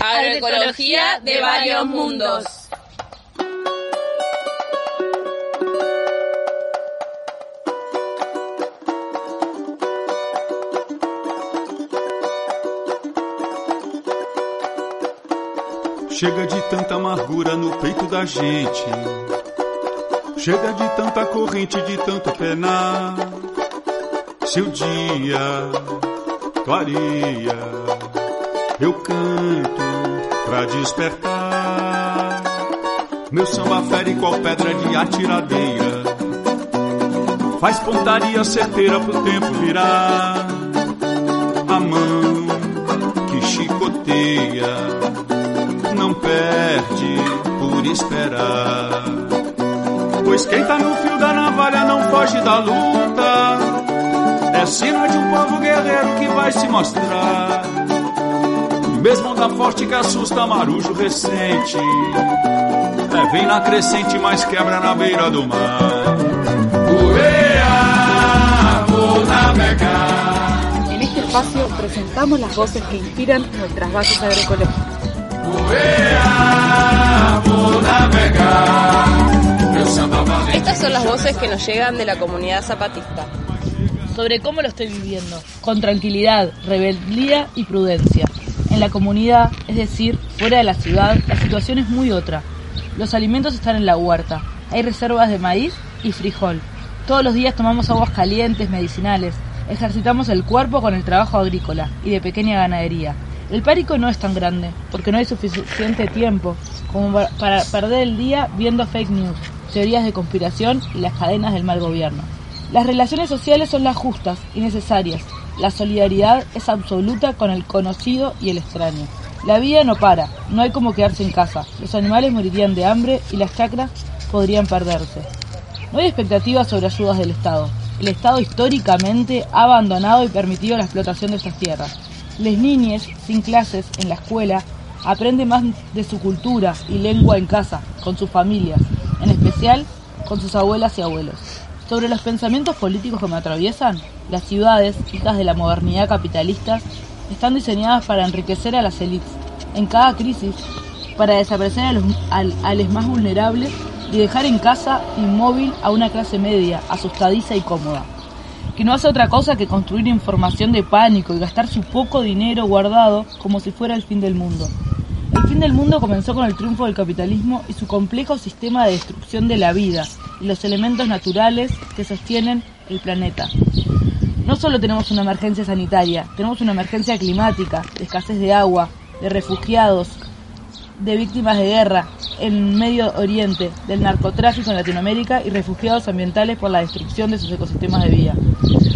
Agroecología de varios mundos. Chega de tanta amargura no peito da gente. Chega de tanta corrente, de tanto penar. Se o dia clareia, eu canto pra despertar. Meu samba fere qual pedra de atiradeira. Faz pontaria certeira pro tempo virar. A mão que chicoteia não perde por esperar. Pois quem tá no fio da navalha não foge da luta. É sina de um povo guerreiro que vai se mostrar. Mesmo onda forte que assusta marujo recente. É, vem na crescente, mas quebra na beira do mar. En este espacio presentamos las voces que inspiran nuestras bases agroecológicas. Estas son las voces que nos llegan de la comunidad zapatista. Sobre cómo lo estoy viviendo, con tranquilidad, rebeldía y prudencia. La comunidad, es decir, fuera de la ciudad, la situación es muy otra. Los alimentos están en la huerta, hay reservas de maíz y frijol. Todos los días tomamos aguas calientes, medicinales, ejercitamos el cuerpo con el trabajo agrícola y de pequeña ganadería. El pánico no es tan grande, porque no hay suficiente tiempo como para perder el día viendo fake news, teorías de conspiración y las cadenas del mal gobierno. Las relaciones sociales son las justas y necesarias. La solidaridad es absoluta con el conocido y el extraño. La vida no para, no hay como quedarse en casa. Los animales morirían de hambre y las chacras podrían perderse. No hay expectativas sobre ayudas del Estado. El Estado históricamente ha abandonado y permitido la explotación de estas tierras. Las niñas, sin clases en la escuela, aprenden más de su cultura y lengua en casa, con sus familias, en especial con sus abuelas y abuelos. Sobre los pensamientos políticos que me atraviesan, las ciudades, hijas de la modernidad capitalista, están diseñadas para enriquecer a las élites. En cada crisis, para desaparecer a los, a los más vulnerables y dejar en casa inmóvil a una clase media, asustadiza y cómoda que no hace otra cosa que construir información de pánico y gastar su poco dinero guardado como si fuera el fin del mundo. El fin del mundo comenzó con el triunfo del capitalismo y su complejo sistema de destrucción de la vida y los elementos naturales que sostienen el planeta. No solo tenemos una emergencia sanitaria, tenemos una emergencia climática, de escasez de agua, de refugiados, de víctimas de guerra en Medio Oriente, del narcotráfico en Latinoamérica y refugiados ambientales por la destrucción de sus ecosistemas de vida.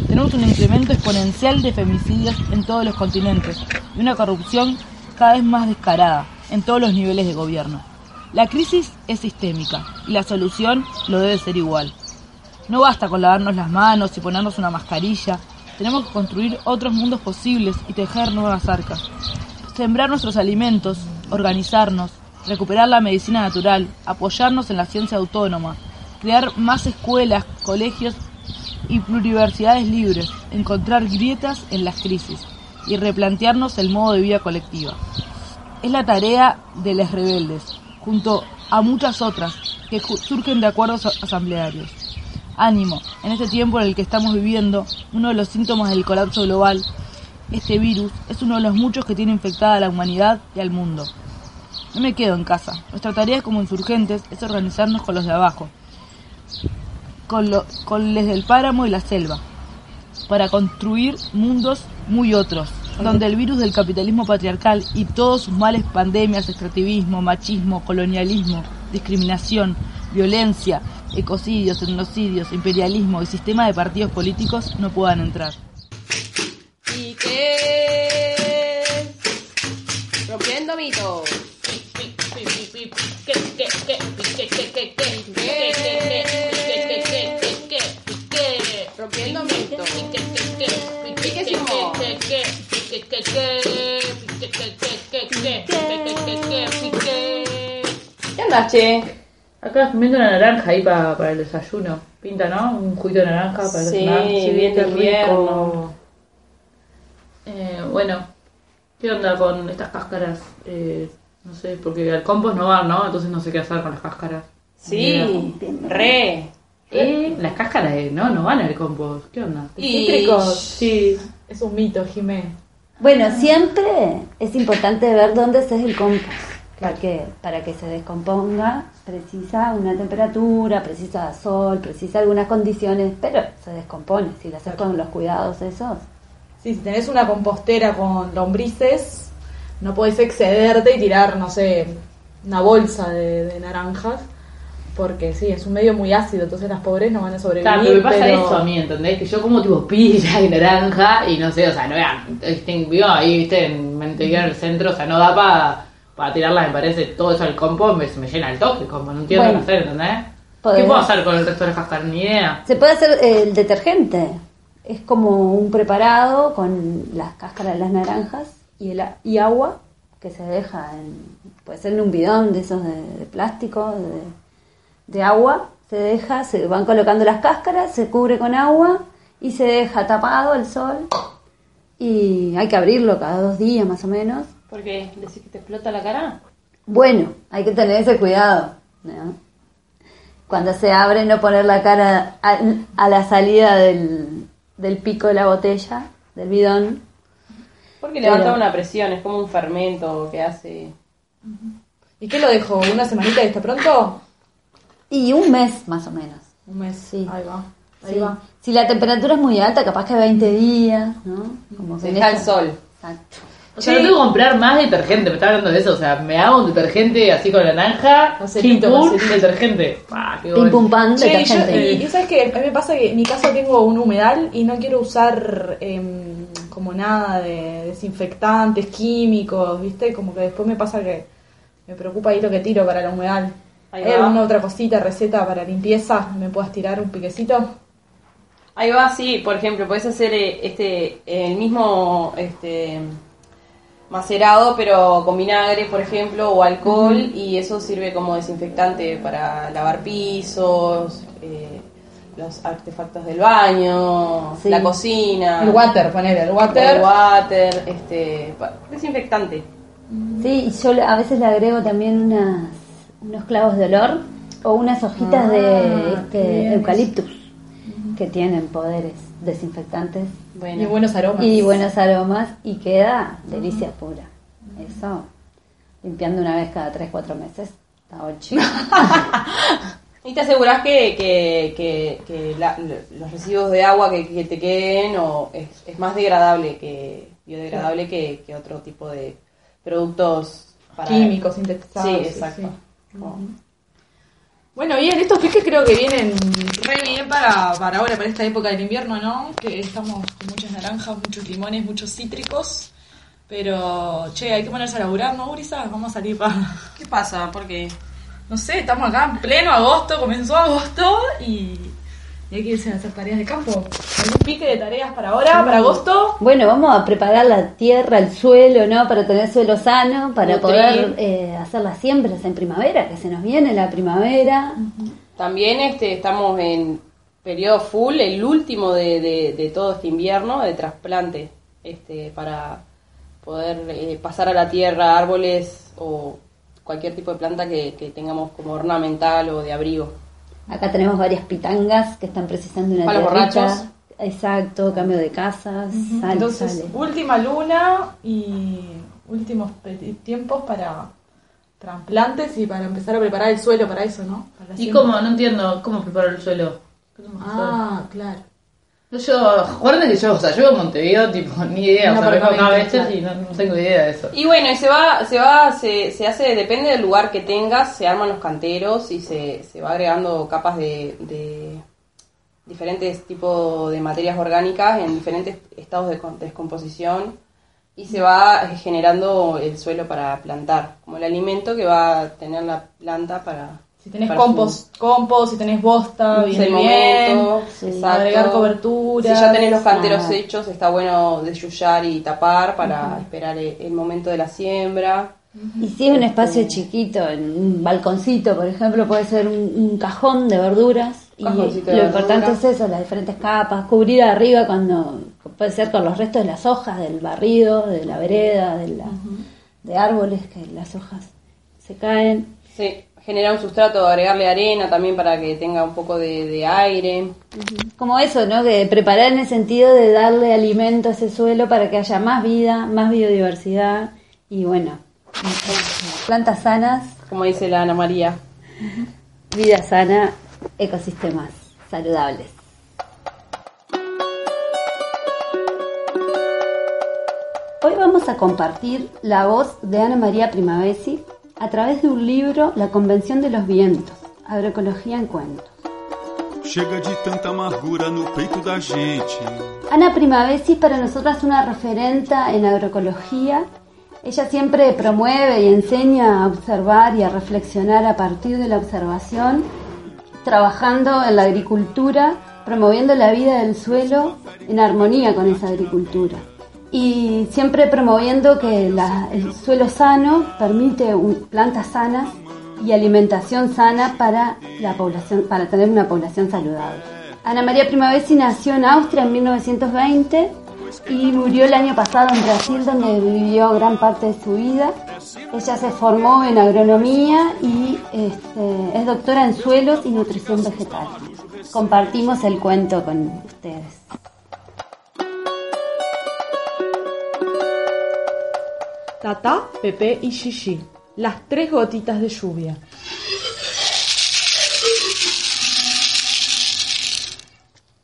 Tenemos un incremento exponencial de femicidios en todos los continentes y una corrupción cada vez más descarada en todos los niveles de gobierno. La crisis es sistémica y la solución lo debe ser igual. No basta con lavarnos las manos y ponernos una mascarilla, tenemos que construir otros mundos posibles y tejer nuevas arcas. Sembrar nuestros alimentos, organizarnos, recuperar la medicina natural, apoyarnos en la ciencia autónoma, crear más escuelas, colegios y pluriversidades libres, encontrar grietas en las crisis y replantearnos el modo de vida colectiva. Es la tarea de los rebeldes, junto a muchas otras que surgen de acuerdos asamblearios. Ánimo, en este tiempo en el que estamos viviendo, uno de los síntomas del colapso global, este virus, es uno de los muchos que tiene infectada a la humanidad y al mundo. No me quedo en casa. Nuestra tarea como insurgentes es organizarnos con los de abajo, con, lo, con los del páramo y la selva, para construir mundos muy otros, donde el virus del capitalismo patriarcal y todos sus males, pandemias, extractivismo, machismo, colonialismo, discriminación, violencia, ecocidios, etnocidios, imperialismo y sistema de partidos políticos no puedan entrar. ¿Y. andas, che? Acá comiendo una naranja ahí para, para el desayuno. Pinta, ¿no? Un juguito de naranja para Sí, desayunar. bien de qué rico. Eh, bueno, ¿Qué onda con estas cáscaras? Eh, no sé, porque al compost no van, ¿no? Entonces no sé qué hacer con las cáscaras. Sí, re. Eh, las cáscaras eh, no, no van al compost. ¿Qué onda? Y- Cítricos. Sí. Es un mito, Jimé. Bueno, siempre es importante ver dónde se es el compost. Porque para que se descomponga precisa una temperatura, precisa sol, precisa algunas condiciones, pero se descompone. Si lo haces con los cuidados esos. Sí, si tenés una compostera con lombrices, no podés excederte y tirar, no sé, una bolsa de, de naranjas. Porque sí, es un medio muy ácido, entonces las pobres no van a sobrevivir. Claro, pero me pasa pero- eso a mí, ¿entendés? Que yo como tipo pilla y naranja y no sé, o sea, no vean, vivo ahí, viste, en Montevideo en el centro, o sea, no da para para tirarlas, me parece, todo eso al compost me, me llena el toque, como no entiendo Bueno. qué hacer, ¿entendés? ¿Qué puedo hacer con el resto de las cáscaras? Ni idea. Se puede hacer eh, el detergente. Es como un preparado con las cáscaras de las naranjas y, el, y agua que se deja en, puede ser en un bidón de esos de, de plástico, de, de agua. Se deja, se van colocando las cáscaras, se cubre con agua y se deja tapado al sol. Y hay que abrirlo cada dos días más o menos. ¿Por qué? ¿Decís que te explota la cara? Bueno, hay que tener ese cuidado. ¿no? Cuando se abre, no poner la cara a, a la salida del, del pico de la botella, del bidón. Porque Pero- levanta una presión, es como un fermento que hace. ¿Y qué lo dejo? ¿Una semanita y está pronto? Y un mes más o menos. Un mes. Sí. Ahí va. Ahí Sí. va. Si la temperatura es muy alta, capaz que 20 días, ¿no? Como que deja el sol. Exacto. O sea, no tengo que comprar más detergente, me está hablando de eso, o sea, me hago un detergente así con naranja, Caserito, pim, pum, caserito. detergente. Ah, qué Pim bueno. pum pan, Che, y, yo- y- y sabes que a mí me pasa que en mi casa tengo un humedal y no quiero usar em, como nada de desinfectantes, químicos, ¿viste? Como que después me pasa que me preocupa ahí lo que tiro para el humedal. ¿Hay alguna otra cosita, receta para limpieza? ¿Me puedas tirar un piquecito? Ahí va, sí, por ejemplo, puedes hacer eh, este el mismo este macerado, pero con vinagre, por ejemplo, o alcohol, y eso sirve como desinfectante para lavar pisos, eh, los artefactos del baño, Sí. la cocina, El water, ponele, el water. el water, este, desinfectante. Sí, y yo a veces le agrego también unas, unos clavos de olor o unas hojitas Ah, de este, bien. eucaliptus que tienen poderes desinfectantes Bueno, Y buenos aromas. y buenos aromas y queda delicia pura. Eso, limpiando una vez cada 3-4 meses, está ocho. Y te aseguras que, que, que, que la- los residuos de agua que, que te queden o es, es más degradable que biodegradable que, que otro tipo de productos para Químicos, sintetizados. Sí, sí, exacto. sí. Como- Bueno, bien, estos piques creo que vienen re bien para, para ahora, para esta época del invierno, ¿no? Que estamos con muchas naranjas, muchos limones, muchos cítricos. Pero, che, hay que ponerse a laburar, ¿no, Gurisa? Vamos a salir para... ¿Qué pasa? ¿Por qué? No sé, estamos acá en pleno agosto, comenzó agosto y, y hay que irse a hacer tareas de campo. ¿Algún pique de tareas para ahora, para agosto? Bueno, vamos a preparar la tierra, el suelo, ¿no? Para tener suelo sano, para Nutrir. poder eh, hacer las siembras en primavera, que se nos viene la primavera. También este, estamos en periodo full, el último de, de, de todo este invierno, de trasplante, este, para poder eh, pasar a la tierra árboles o cualquier tipo de planta que, que tengamos como ornamental o de abrigo. Acá tenemos varias pitangas que están precisando una Para los tierrita. borrachos. Exacto, cambio de casas, sale, Entonces, sale. última luna y últimos tiempos para trasplantes y para empezar a preparar el suelo para eso, ¿no? Para ¿Y cómo? No entiendo cómo preparo el suelo. Ah, claro. No, yo, acuérdense que yo, o sea, yo en Montevideo, tipo, ni idea, Un o sea, vengo acá a veces y no, no tengo idea de eso. Y bueno, y se va, se va, se, se hace, depende del lugar que tengas, se arman los canteros y se, se va agregando capas de, de diferentes tipos de materias orgánicas en diferentes estados de descomposición y se va eh, generando el suelo para plantar, como el alimento que va a tener la planta para... Si tenés para su- compost, compost, si tenés bosta, es viene el bien. momento, Sí. Agregar cobertura. Si ya tenés los canteros Ah. hechos, está bueno desyullar y tapar para esperar el, el momento de la siembra. Y si es un espacio chiquito, en un balconcito, por ejemplo, puede ser un, un cajón de verduras Y de lo verdura. importante es eso, las diferentes capas, cubrir arriba cuando puede ser con los restos de las hojas, del barrido, de la vereda, de, la, de árboles, que las hojas se caen. Sí, generar un sustrato, agregarle arena también para que tenga un poco de, de aire. Como eso, ¿no? Que preparar en el sentido de darle alimento a ese suelo para que haya más vida, más biodiversidad y bueno, plantas sanas, Como dice la Ana María. vida sana, ecosistemas saludables. Hoy vamos a compartir la voz de Ana María Primavesi a través de un libro, La Convención de los Vientos, Agroecología en Cuentos. Chega de tanta amargura no peito da gente. Ana Primavesi es para nosotras una referenta en agroecología. Ella siempre promueve y enseña a observar y a reflexionar a partir de la observación, trabajando en la agricultura, promoviendo la vida del suelo en armonía con esa agricultura. Y siempre promoviendo que el suelo sano permite plantas sanas y alimentación sana para la población, para tener una población saludable. Ana María Primavesi nació en Austria en 1920 y murió el año pasado en Brasil, donde vivió gran parte de su vida. Ella se formó en agronomía y este, es doctora en suelos y nutrición vegetal. Compartimos el cuento con ustedes. Tata, Pepe y Gigi, las tres gotitas de lluvia.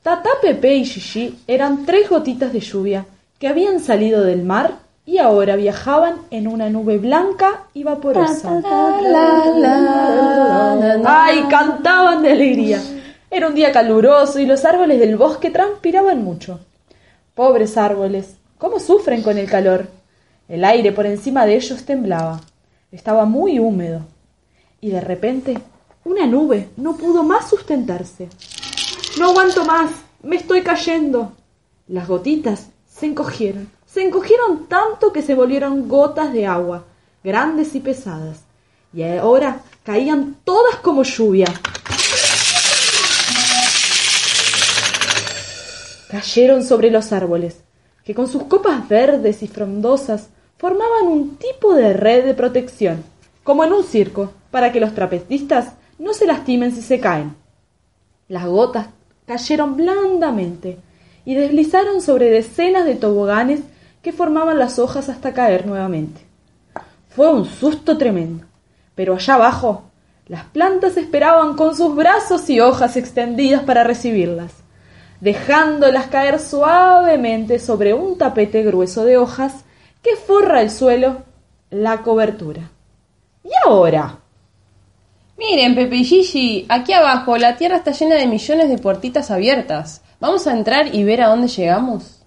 Tata, Pepe y Gigi eran tres gotitas de lluvia que habían salido del mar y ahora viajaban en una nube blanca y vaporosa. ¡Ay! Cantaban de alegría. Era un día caluroso y los árboles del bosque transpiraban mucho. Pobres árboles, ¿cómo sufren con el calor? El aire por encima de ellos temblaba. Estaba muy húmedo. Y de repente, una nube no pudo más sustentarse. No aguanto más, me estoy cayendo. Las gotitas se encogieron. Se encogieron tanto que se volvieron gotas de agua, grandes y pesadas. Y ahora caían todas como lluvia. Cayeron sobre los árboles, que con sus copas verdes y frondosas formaban un tipo de red de protección, como en un circo, para que los trapecistas no se lastimen si se caen. Las gotas cayeron blandamente y deslizaron sobre decenas de toboganes que formaban las hojas hasta caer nuevamente. Fue un susto tremendo, pero allá abajo las plantas esperaban con sus brazos y hojas extendidas para recibirlas, dejándolas caer suavemente sobre un tapete grueso de hojas que forra el suelo, la cobertura. ¿Y ahora? Miren, Pepe y Gigi, aquí abajo la tierra está llena de millones de puertitas abiertas. ¿Vamos a entrar y ver a dónde llegamos?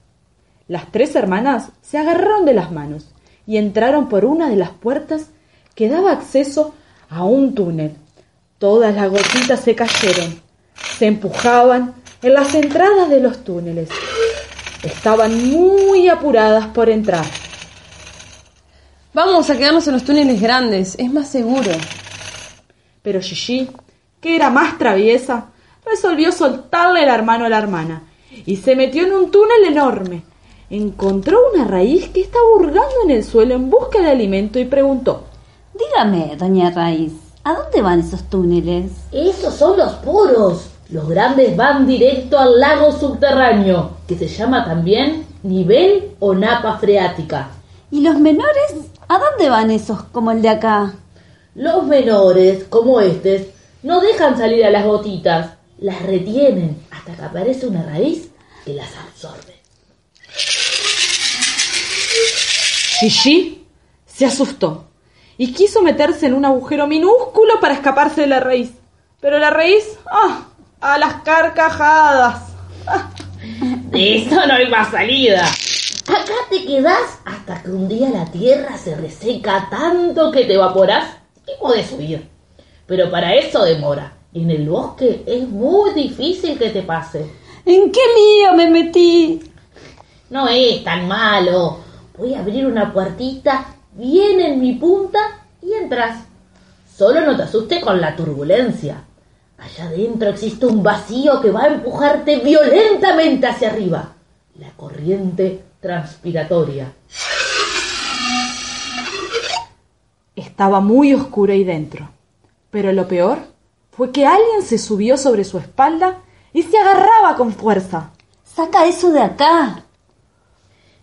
Las tres hermanas se agarraron de las manos y entraron por una de las puertas que daba acceso a un túnel. Todas las gotitas se cayeron, se empujaban en las entradas de los túneles. Estaban muy apuradas por entrar. Vamos a quedarnos en los túneles grandes, es más seguro. Pero Gigi, que era más traviesa, resolvió soltarle el hermano a la hermana y se metió en un túnel enorme. Encontró una raíz que estaba hurgando en el suelo en busca de alimento y preguntó Dígame, doña Raíz, ¿a dónde van esos túneles? Esos son los poros. Los grandes van directo al lago subterráneo, que se llama también nivel o napa freática. ¿Y los menores? ¿A dónde van esos como el de acá? Los menores, como estos, no dejan salir a las gotitas, las retienen hasta que aparece una raíz que las absorbe. Gigi se asustó y quiso meterse en un agujero minúsculo para escaparse de la raíz. Pero la raíz, ¡ah! a las carcajadas. De eso no hay más salida. Acá te quedás hasta que un día la tierra se reseca tanto que te evaporás y podés huir. Pero para eso demora. En el bosque es muy difícil que te pase. ¿En qué lío me metí? No es tan malo. Voy a abrir una puertita bien en mi punta y entras. Solo no te asustes con la turbulencia. Allá adentro existe un vacío que va a empujarte violentamente hacia arriba. La corriente transpiratoria. Estaba muy oscuro ahí dentro. Pero lo peor fue que alguien se subió sobre su espalda y se agarraba con fuerza. Saca eso de acá.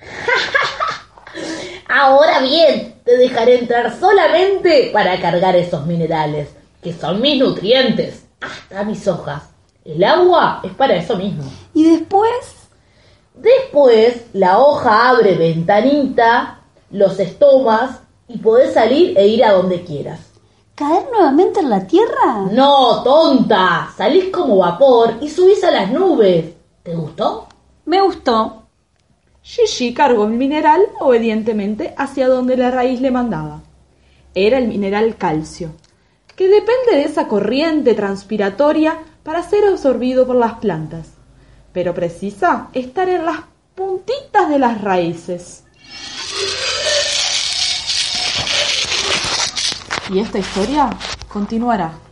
Ahora bien, te dejaré entrar solamente para cargar esos minerales, que son mis nutrientes, hasta mis hojas. El agua es para eso mismo. Y después, Después, la hoja abre ventanita, los estomas y podés salir e ir a donde quieras. ¿caer nuevamente en la tierra? No, tonta, salís como vapor y subís a las nubes. ¿Te gustó? Me gustó. Gigi cargó el mineral obedientemente hacia donde la raíz le mandaba. Era el mineral calcio, que depende de esa corriente transpiratoria para ser absorbido por las plantas, pero precisa estar en las puntitas de las raíces. Y esta historia continuará.